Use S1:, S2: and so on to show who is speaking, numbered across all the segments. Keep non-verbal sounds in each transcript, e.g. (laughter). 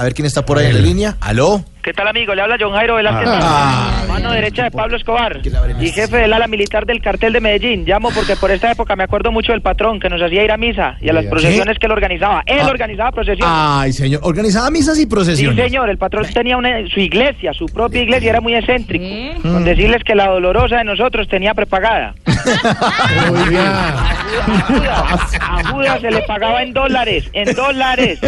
S1: A ver quién está por ahí en la línea. ¿Aló?
S2: ¿Qué tal, amigo? Le habla John Jairo Velázquez,
S1: Ah.
S2: mano derecha de Pablo Escobar
S1: Que la abren
S2: y jefe del ala militar del cartel de Medellín. Llamo porque por esta época me acuerdo mucho del patrón que nos hacía ir a misa y a las procesiones que él organizaba. Él
S1: Ah.
S2: organizaba procesiones.
S1: Ay, señor. Organizaba misas y
S2: Sí,
S1: procesiones.
S2: señor, el patrón tenía una, su iglesia, su propia iglesia, era muy excéntrico. Con decirles que la dolorosa de nosotros tenía prepagada. A Judas, a Judas se le pagaba en dólares, en dólares.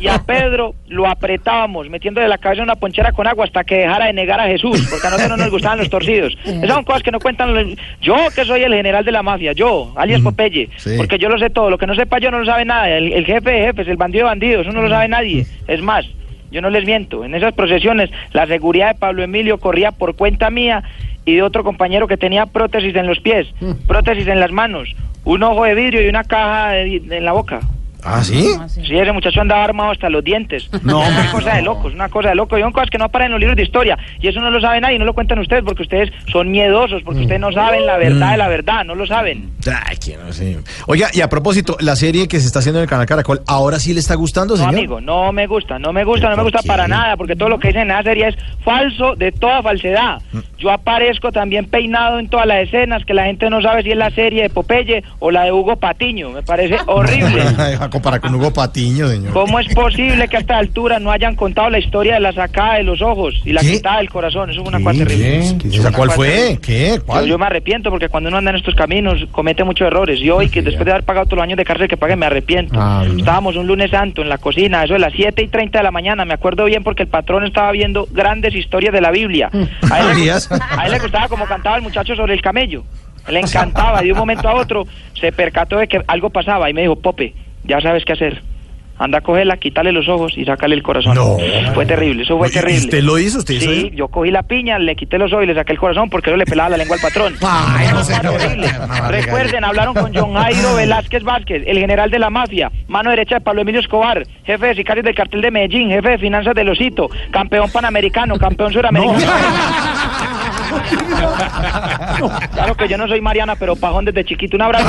S2: Y a Pedro lo apretábamos, metiéndole la cabeza en una ponchera con agua hasta que dejara de negar a Jesús, porque a nosotros no nos gustaban los torcidos. Esas son cosas que no cuentan los- Yo, que soy el general de la mafia, yo, alias Popeye,
S1: sí.
S2: porque yo lo sé todo. Lo que no sepa yo no lo sabe nada. El, el jefe de jefes, el bandido de bandidos, eso no lo sabe nadie. Es más, yo no les miento. En esas procesiones, la seguridad de Pablo Emilio corría por cuenta mía y de otro compañero que tenía prótesis en los pies, prótesis en las manos, un ojo de vidrio y una caja de- en la boca.
S1: ¿Ah, sí?
S2: Sí, ese muchacho andaba armado hasta los dientes. (laughs)
S1: No, hombre.
S2: una cosa de locos, una cosa de locos. Y son cosas que no aparecen en los libros de historia. Y eso no lo sabe nadie, no lo cuentan ustedes porque ustedes son miedosos, porque ustedes no saben la verdad de la verdad, no lo saben.
S1: Ay, quién no sé. Oiga, y a propósito, la serie que se está haciendo en el canal Caracol, ¿ahora sí le está gustando,
S2: No,
S1: señor?
S2: amigo, no me gusta, no me gusta, no me
S1: ¿Por
S2: gusta para nada, porque todo lo que dicen en esa serie es falso de toda falsedad.
S1: Mm.
S2: Yo aparezco también peinado en todas las escenas, que la gente no sabe si es la serie de Popeye o la de Hugo Patiño. Me parece (laughs) horrible.
S1: Ay, a comparar con Hugo Patiño, señor.
S2: ¿Cómo es posible que a esta altura no hayan contado la historia de la sacada de los ojos y la
S1: ¿Qué?
S2: quitada del corazón? Eso es una cosa terrible.
S1: ¿Cuál fue? ¿Qué?
S2: Yo,
S1: ¿Cuál?
S2: yo me arrepiento porque cuando uno anda en estos caminos comete muchos errores. Y hoy, que después de haber pagado todos los años de cárcel que pagué, me arrepiento.
S1: Ah.
S2: Estábamos un lunes santo en la cocina, eso de las 7 y 30 de la mañana. Me acuerdo bien porque el patrón estaba viendo grandes historias de la Biblia. (laughs) A él, le,
S1: Díaz.
S2: a él le gustaba como cantaba el muchacho sobre el camello. Le encantaba. Y de un momento a otro se percató de que algo pasaba y me dijo, Pope, ya sabes qué hacer. Anda a cogerla, quítale los ojos y sácale el corazón.
S1: No.
S2: Fue terrible, eso fue
S1: ¿Y
S2: terrible.
S1: ¿Usted lo hizo? ¿Usted hizo
S2: Sí, yo cogí la piña, le quité los ojos y le saqué el corazón porque no le pelaba la lengua al patrón.
S1: Ay, no sé.
S2: Fue terrible. Recuerden, hablaron con John Jairo Velázquez Vázquez, el general de la mafia, mano derecha de Pablo Emilio Escobar, jefe de sicarios del cartel de Medellín, jefe de finanzas del Osito, campeón panamericano, campeón suramericano. Claro que yo no soy Mariana, pero pajón desde chiquito. Un abrazo.